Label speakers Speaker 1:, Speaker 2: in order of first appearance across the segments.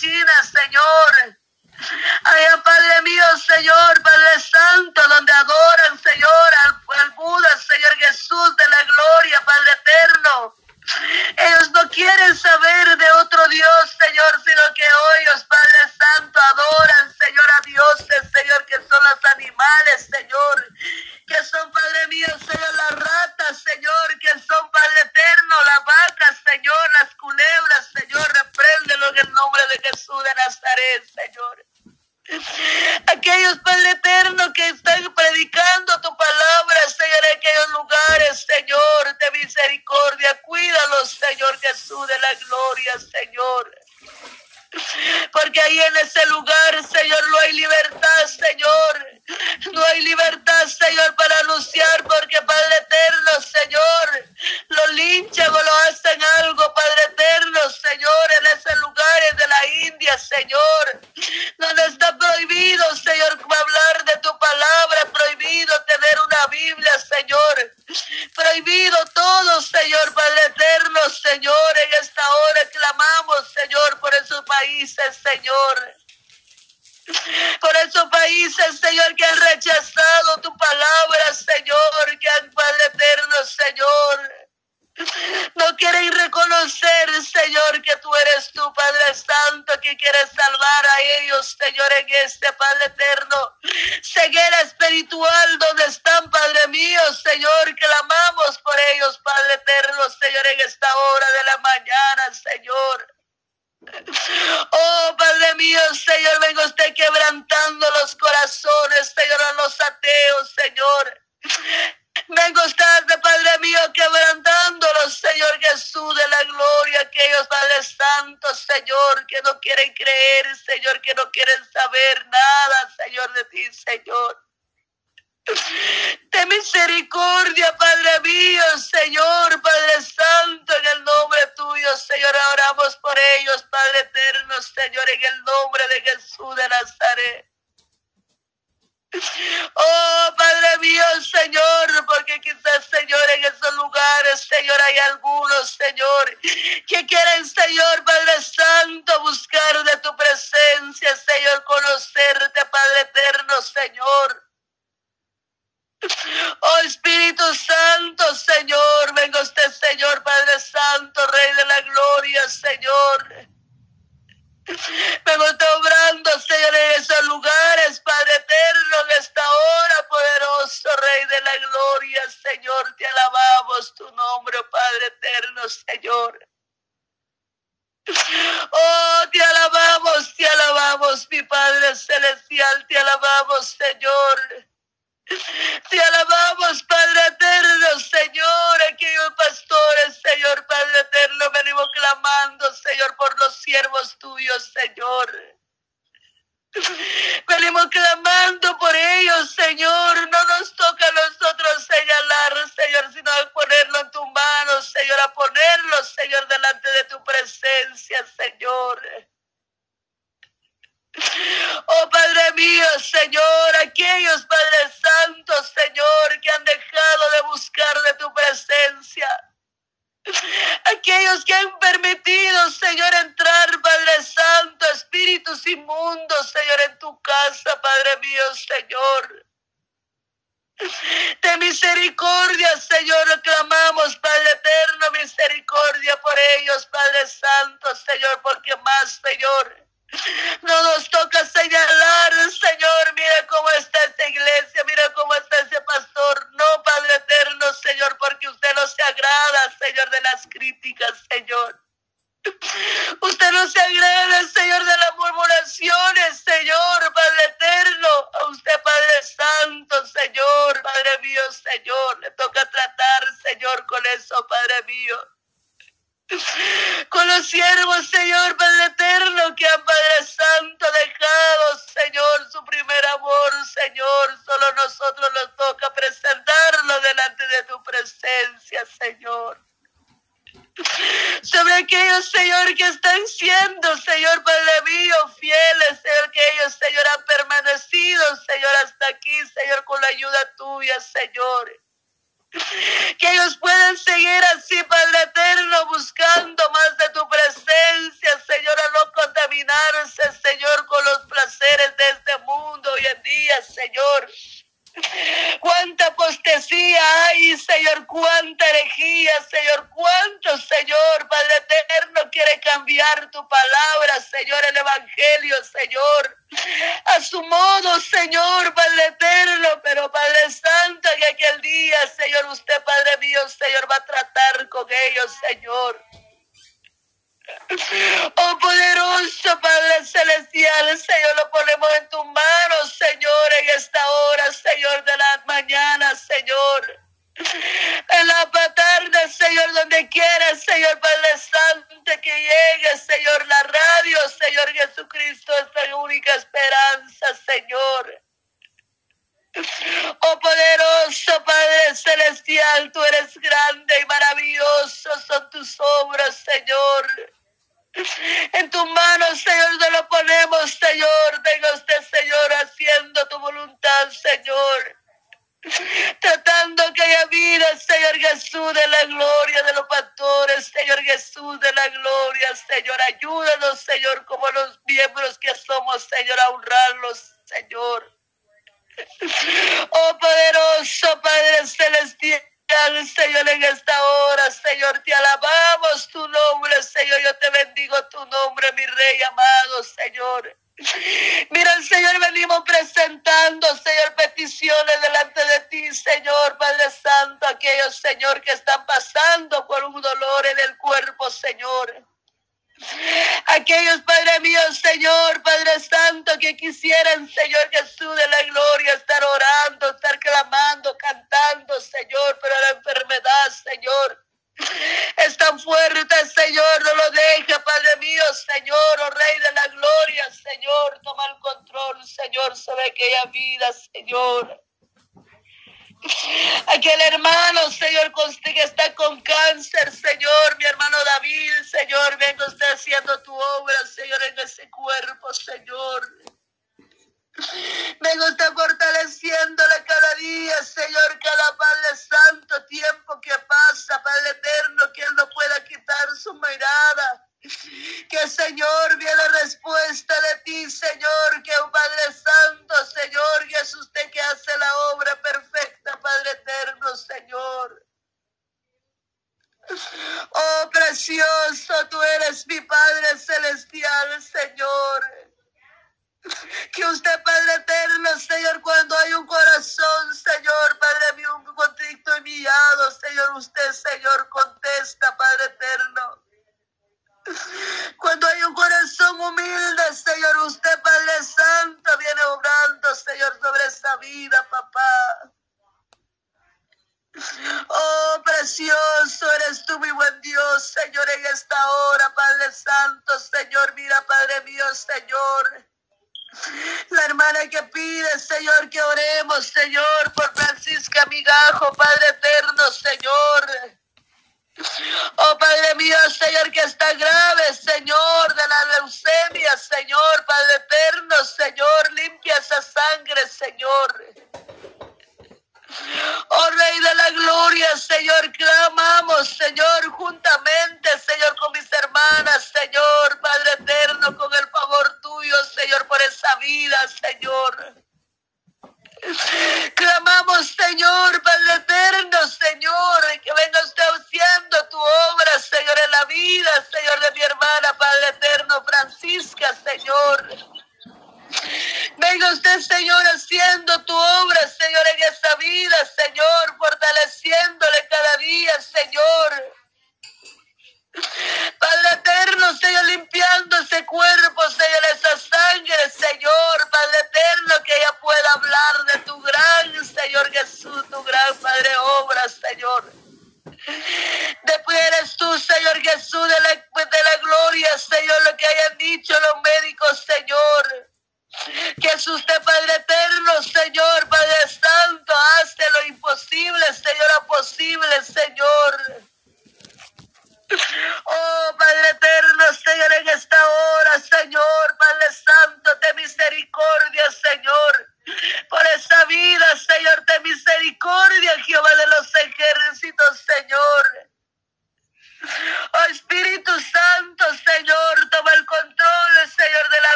Speaker 1: Señor. Jesús de la gloria, Señor. Porque ahí en ese lugar, Señor, no hay libertad, Señor. No hay libertad, Señor, para anunciar, porque Padre eterno, Señor, lo linchan o lo hacen algo, Padre eterno, Señor, en ese lugares de la India, Señor, donde está prohibido, Señor, hablar de tu palabra, prohibido tener una Biblia, Señor, prohibido todo, Señor, Padre eterno, Señor, en esta hora clamamos, Señor, por esos países, Señor. Por esos países, Señor, que han rechazado tu palabra, Señor, que han, Padre eterno, Señor. No quieren reconocer, Señor, en el nombre de Jesús de Nazaret. Oh, Padre mío, Señor, porque quizás, Señor, en esos lugares, Señor, hay algunos, Señor, que quieren, Señor, Padre Santo, buscar de tu presencia, Señor, conocerte, Padre eterno, Señor. Oh Espíritu Santo, Señor, venga usted, Señor, Padre Santo, Rey de la Gloria, Señor. Vengo usted obrando, Señor, en esos lugares, Padre eterno, en esta hora, poderoso Rey de la Gloria, Señor, te alabamos tu nombre, Padre eterno, Señor. Oh, te alabamos, te alabamos, mi Padre celestial, te alabamos, Señor. Te alabamos, Padre eterno, Señor, aquellos pastores, Señor, Padre eterno, venimos clamando, Señor, por los siervos tuyos, Señor. Venimos clamando por ellos, Señor. No nos toca a nosotros señalar, Señor, sino a ponerlo en tus manos, Señor, a ponerlos, Señor, delante de tu presencia, Señor. Oh Padre mío, Señor, aquellos Padre Santo, Señor, que han dejado de buscar de tu presencia. Aquellos que han permitido, Señor, entrar, Padre Santo, espíritus inmundos, Señor, en tu casa, Padre mío, Señor. De misericordia, Señor, clamamos, Padre eterno, misericordia por ellos, Padre Santo, Señor, porque más, Señor, no nos toca señalar, Señor, mira cómo está esta iglesia, mira cómo está ese pastor. No, Padre eterno, Señor, porque usted no se agrada, Señor, de las críticas, Señor. Usted no se agrada, Señor, de las murmuraciones, Señor, Padre eterno. A usted, Padre Santo, Señor, Padre mío, Señor. Le toca tratar, Señor, con eso, Padre mío con los siervos, Señor Padre eterno, que han Padre Santo dejado, Señor, su primer amor, Señor. Solo nosotros nos toca presentarlo delante de tu presencia, Señor. Sobre aquellos, Señor, que están siendo, Señor Padre mío, fieles, Señor, que ellos, Señor, han permanecido, Señor, hasta aquí, Señor, con la ayuda tuya, Señor que ellos puedan seguir así, Padre Eterno, buscando más de tu presencia, Señor, a no contaminarse, Señor, con los placeres de este mundo hoy en día, Señor. Cuánta apostasía hay, Señor, cuánta herejía, Señor, cuánto, Señor, Padre eterno, quiere cambiar tu palabra, Señor, el Evangelio, Señor, a su modo, Señor, Padre eterno, pero Padre Santo, que aquel día, Señor, usted, Padre mío, Señor, va a tratar con ellos, Señor. Oh poderoso Padre Celestial, Señor, lo ponemos en tus manos, Señor, en esta hora, Señor, de la mañana, Señor. En la tarde, Señor, donde quieras, Señor Padre Santo, que llegue, Señor, la radio, Señor Jesucristo, es la única esperanza, Señor. Oh poderoso Padre Celestial, tú eres grande y maravilloso, Ayúdanos, Señor, como los miembros que somos, Señor, a honrarlos, Señor. Oh poderoso Padre Celestial. Señor, en esta hora, Señor, te alabamos tu nombre, Señor, yo te bendigo tu nombre, mi Rey amado, Señor. Mira, Señor, venimos presentando, Señor, peticiones delante de ti, Señor, Padre Santo, aquellos, Señor, que están pasando por un dolor en el cuerpo, Señor. Aquellos, Padre mío, Señor, Padre Santo, que quisieran, Señor Jesús de la gloria, estar orando, estar clamando, cantando, Señor, pero la enfermedad, Señor, es tan fuerte, Señor, no lo deje, Padre mío, Señor, oh Rey de la gloria, Señor, toma el control, Señor, sobre aquella vida, Señor. Aquel hermano, Señor, que está con cáncer, Señor, mi hermano David, Señor, venga usted haciendo tu obra, Señor, en ese cuerpo, Señor. Venga usted fortaleciéndole cada día, Señor, cada Padre Santo, tiempo que pasa,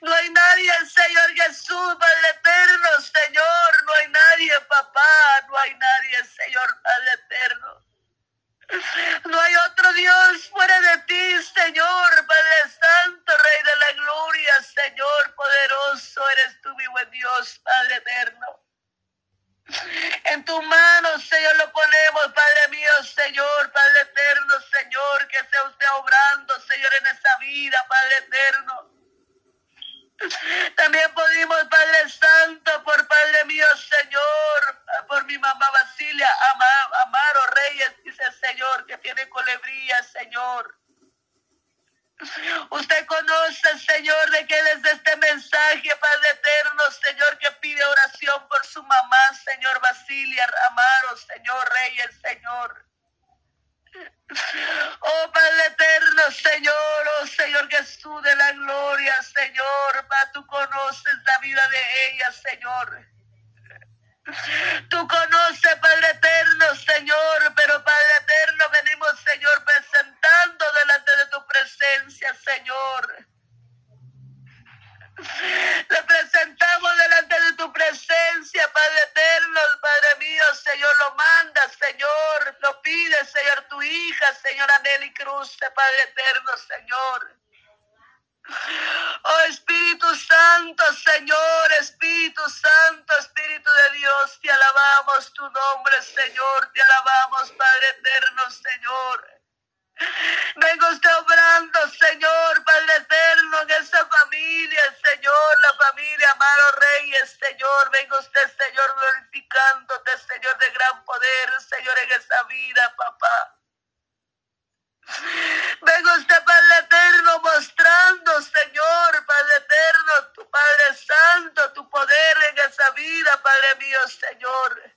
Speaker 1: No hay nadie, Señor Jesús, Padre eterno, Señor. No hay nadie, papá. No hay nadie, Señor, Padre eterno. No hay otro Dios fuera de ti, Señor, Padre Santo, Rey de la Gloria, Señor poderoso, eres tú, mi buen Dios, Padre eterno. En tu mano, Señor, lo ponemos, Padre mío, Señor, Padre eterno, Señor, que sea usted obrando, Señor, en esa vida, Padre eterno. También pudimos, Padre Santo, por Padre mío, Señor, por mi mamá Basilia, Amaro Reyes, dice Señor, que tiene colebría, Señor. Usted conoce, Señor, de que desde este mensaje, Padre su mamá, Señor Basilia, Amaro, Señor Reyes, Señor. Oh Padre eterno, Señor, oh Señor Jesús de la gloria, Señor, pa, tú conoces la vida de ella, Señor. Tú conoces, Padre eterno, Señor, pero hija, Señora Nelly Cruz, Padre eterno, Señor. Oh Espíritu Santo, Señor, Espíritu Santo, Espíritu de Dios, te alabamos tu nombre, Señor, te alabamos, Padre eterno, Señor. Venga usted obrando, Señor, Padre eterno, en esa familia, Señor, la familia Amaro Reyes, Señor. Venga usted, Señor, glorificándote, Señor, de gran poder, Señor, en esa vida, papá. Venga usted, Padre eterno, mostrando, Señor, Padre eterno, tu Padre Santo, tu poder en esa vida, Padre mío, Señor.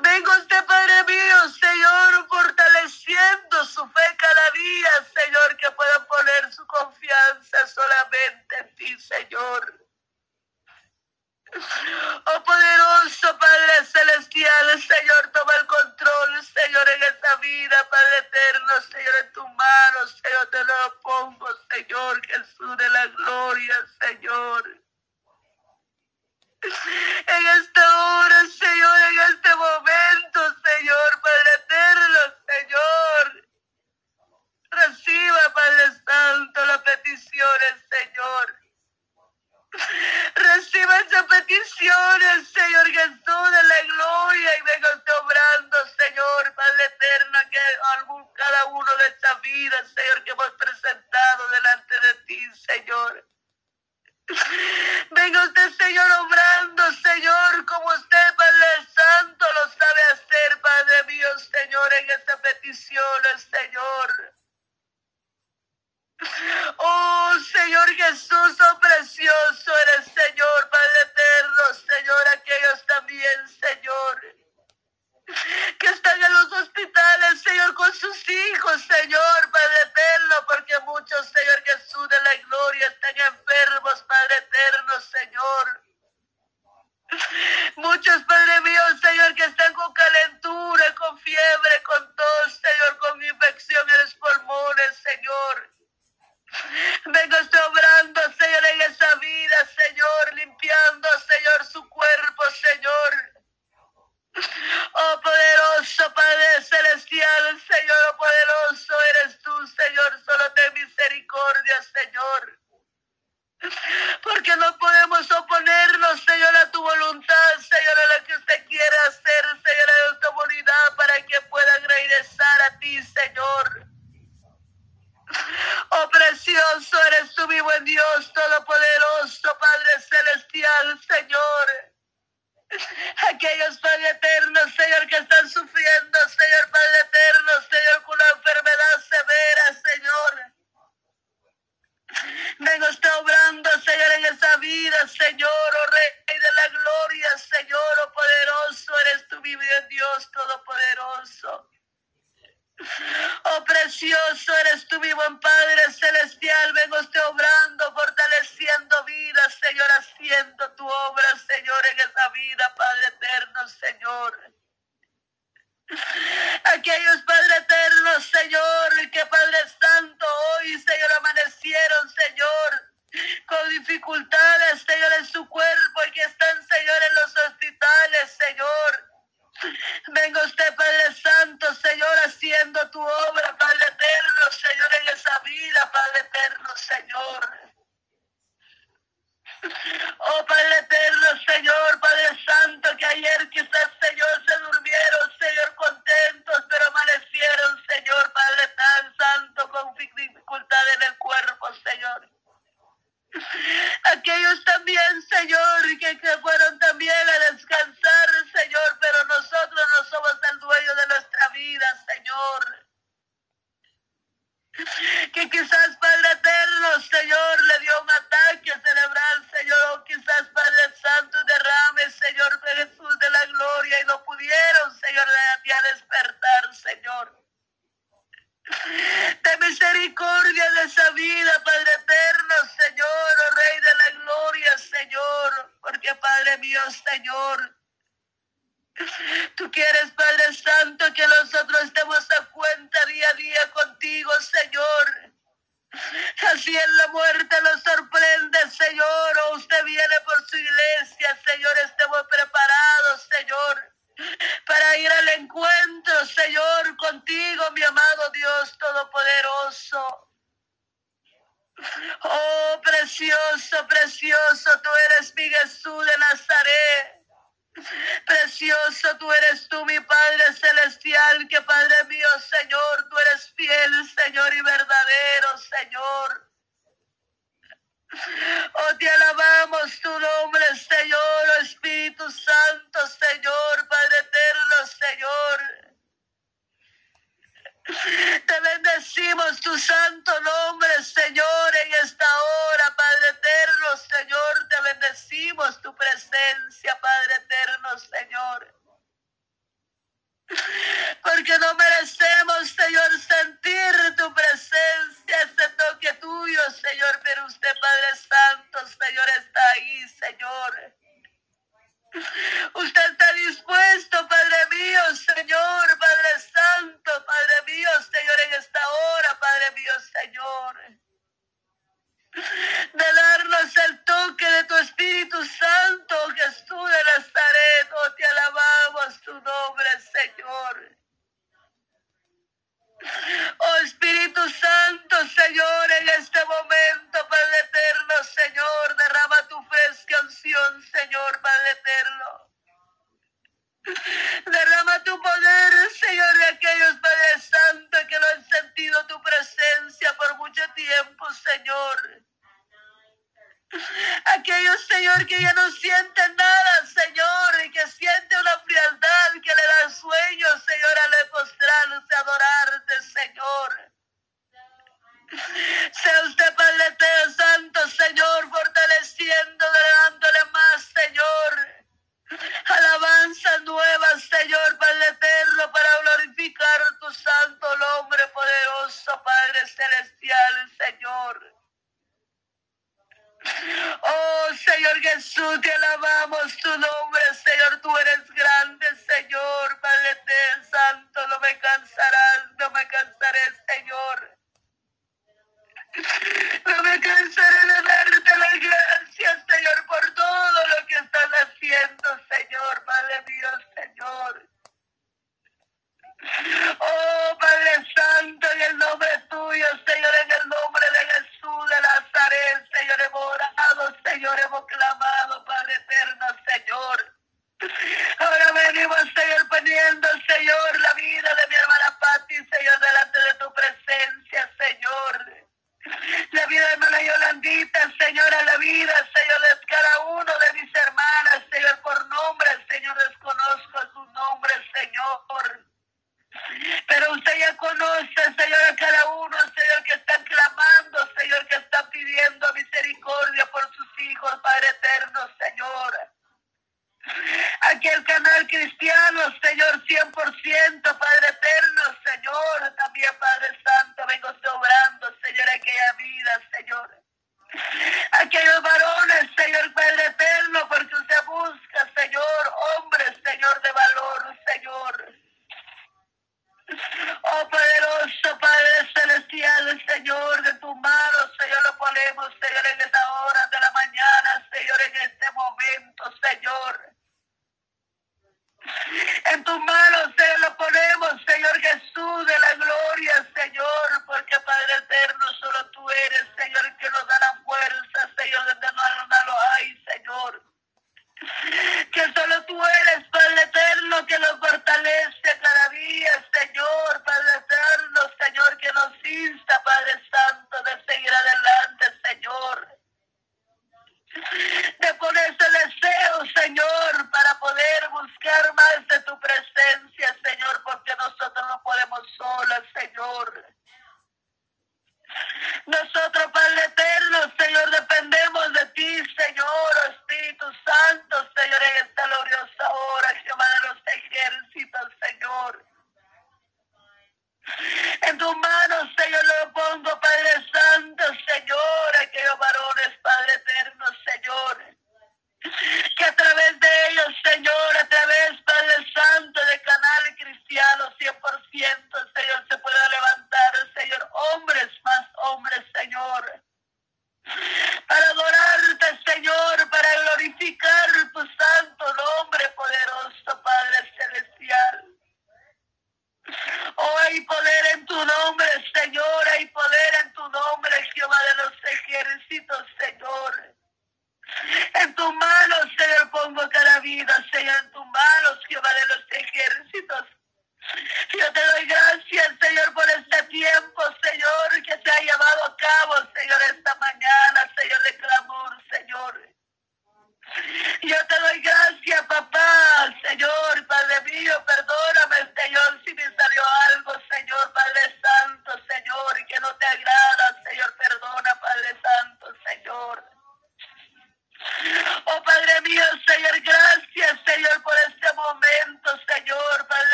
Speaker 1: Venga usted, Padre mío, Señor, fortaleciendo su fe cada día, Señor, que pueda poner su confianza solamente en ti, Señor. Oh poderoso Padre Celestial, Señor, toma el control, Señor, en esta vida, Padre eterno, Señor, en tus manos, Señor, te lo pongo, Señor, Jesús de la gloria, Señor. En esta hora, Señor, en este momento, Señor, Padre eterno, Señor. Reciba, Padre Santo, las peticiones, Señor. Reciba esas peticiones, Señor Jesús, de la gloria y venga usted obrando, Señor, Padre eterno, que algún, cada Señor, que hemos presentado delante de ti, Señor. Venga usted, Señor, obrando, Señor, como usted, Padre Santo, lo sabe hacer, Padre mío, Señor, en estas peticiones, Señor. Oh Señor Jesús, oh precioso eres Señor, Padre eterno, Señor, aquellos también, Señor, que están en los hospitales, Señor, con sus hijos, Señor, Padre eterno, porque muchos, Señor Jesús de la gloria, están enfermos, Padre eterno, Señor. Muchos, Padre mío, Señor, que están con calentura, con fiebre, con tos, Señor, con infección over the vida, Padre eterno, Señor, oh Rey de la gloria, Señor, porque Padre mío, Señor, Tú quieres, Padre Santo, que nosotros estemos a cuenta día a día contigo, Señor. Así en la muerte nos sorprende, Señor. O usted viene por su iglesia, Señor. Estemos preparados, Señor, para ir al encuentro, Señor, contigo, mi amado Dios Todopoderoso. Oh, precioso, precioso, tú eres mi Jesús de Nazaret. Precioso tú eres tú, mi Padre Celestial, que Padre mío, Señor.